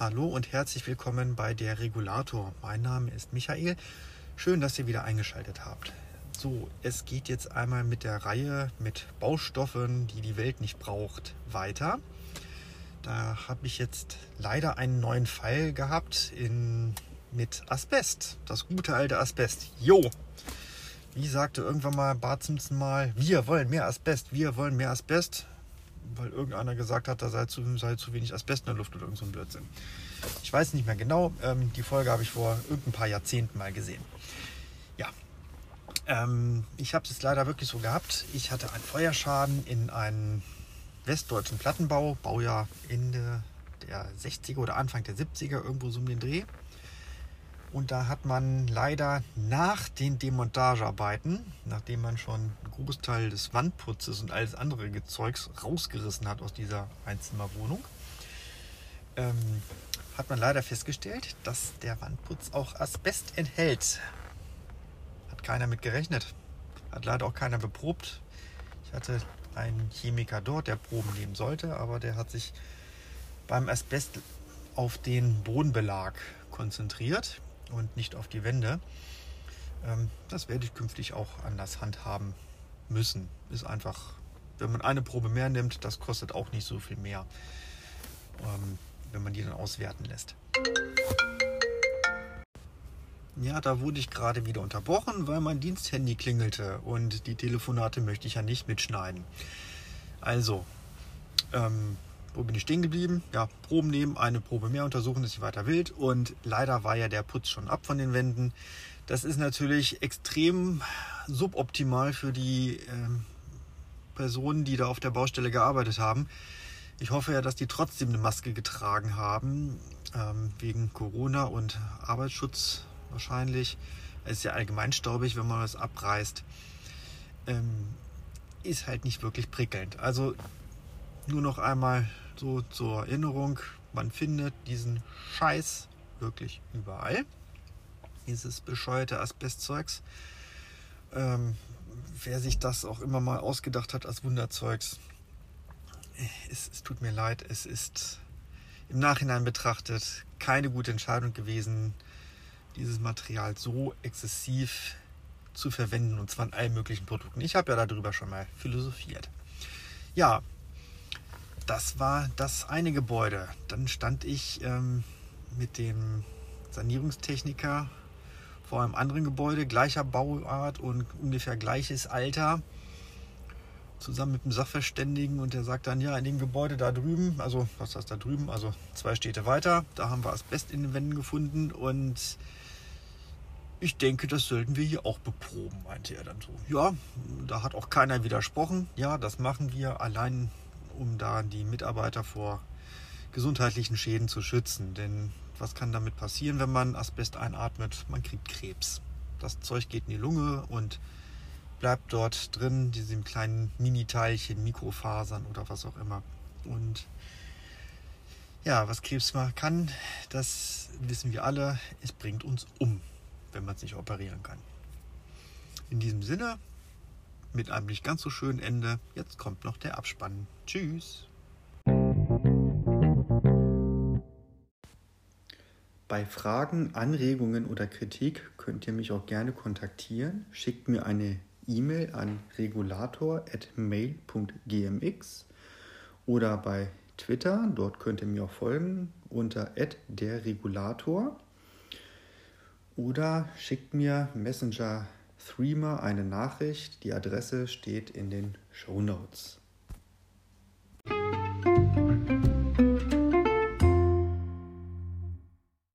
Hallo und herzlich willkommen bei der Regulator. Mein Name ist Michael. Schön, dass ihr wieder eingeschaltet habt. So, es geht jetzt einmal mit der Reihe mit Baustoffen, die die Welt nicht braucht, weiter. Da habe ich jetzt leider einen neuen Fall gehabt in, mit Asbest. Das gute alte Asbest. Jo! Wie sagte irgendwann mal Bart Simpson mal, wir wollen mehr Asbest, wir wollen mehr Asbest weil irgendeiner gesagt hat, da sei zu, sei zu wenig Asbest in der Luft oder irgend so ein Blödsinn. Ich weiß nicht mehr genau. Ähm, die Folge habe ich vor irgendein paar Jahrzehnten mal gesehen. Ja. Ähm, ich habe es leider wirklich so gehabt. Ich hatte einen Feuerschaden in einem westdeutschen Plattenbau, Baujahr Ende der 60er oder Anfang der 70er, irgendwo so um den Dreh. Und da hat man leider nach den Demontagearbeiten, nachdem man schon einen Großteil des Wandputzes und alles andere Zeugs rausgerissen hat aus dieser Einzimmerwohnung, ähm, hat man leider festgestellt, dass der Wandputz auch Asbest enthält. Hat keiner mit gerechnet. Hat leider auch keiner beprobt. Ich hatte einen Chemiker dort, der Proben nehmen sollte, aber der hat sich beim Asbest auf den Bodenbelag konzentriert und nicht auf die Wände. Ähm, das werde ich künftig auch anders handhaben müssen. Ist einfach, wenn man eine Probe mehr nimmt, das kostet auch nicht so viel mehr, ähm, wenn man die dann auswerten lässt. Ja, da wurde ich gerade wieder unterbrochen, weil mein Diensthandy klingelte und die Telefonate möchte ich ja nicht mitschneiden. Also, ähm, wo bin ich stehen geblieben? Ja, Proben nehmen, eine Probe mehr untersuchen, dass ich weiter wild. Und leider war ja der Putz schon ab von den Wänden. Das ist natürlich extrem suboptimal für die ähm, Personen, die da auf der Baustelle gearbeitet haben. Ich hoffe ja, dass die trotzdem eine Maske getragen haben, ähm, wegen Corona und Arbeitsschutz wahrscheinlich. Es ist ja allgemein staubig, wenn man was abreißt. Ähm, ist halt nicht wirklich prickelnd. Also nur noch einmal so zur Erinnerung, man findet diesen Scheiß wirklich überall. Dieses bescheuerte Asbestzeugs. Ähm, wer sich das auch immer mal ausgedacht hat als Wunderzeugs, es, es tut mir leid, es ist im Nachhinein betrachtet keine gute Entscheidung gewesen, dieses Material so exzessiv zu verwenden und zwar in allen möglichen Produkten. Ich habe ja darüber schon mal philosophiert. Ja, das war das eine Gebäude. Dann stand ich ähm, mit dem Sanierungstechniker vor einem anderen Gebäude, gleicher Bauart und ungefähr gleiches Alter, zusammen mit dem Sachverständigen und der sagt dann, ja, in dem Gebäude da drüben, also was heißt da drüben, also zwei Städte weiter, da haben wir Asbest in den Wänden gefunden und ich denke, das sollten wir hier auch beproben, meinte er dann so. Ja, da hat auch keiner widersprochen. Ja, das machen wir. Allein um da die Mitarbeiter vor gesundheitlichen Schäden zu schützen. Denn was kann damit passieren, wenn man Asbest einatmet? Man kriegt Krebs. Das Zeug geht in die Lunge und bleibt dort drin, diesem kleinen Mini-Teilchen, Mikrofasern oder was auch immer. Und ja, was Krebs kann, das wissen wir alle, es bringt uns um, wenn man es nicht operieren kann. In diesem Sinne, mit einem nicht ganz so schönen Ende. Jetzt kommt noch der Abspann. Tschüss. Bei Fragen, Anregungen oder Kritik könnt ihr mich auch gerne kontaktieren. Schickt mir eine E-Mail an regulator.mail.gmx oder bei Twitter, dort könnt ihr mir auch folgen unter @derregulator oder schickt mir Messenger Threema eine Nachricht. Die Adresse steht in den Show Notes.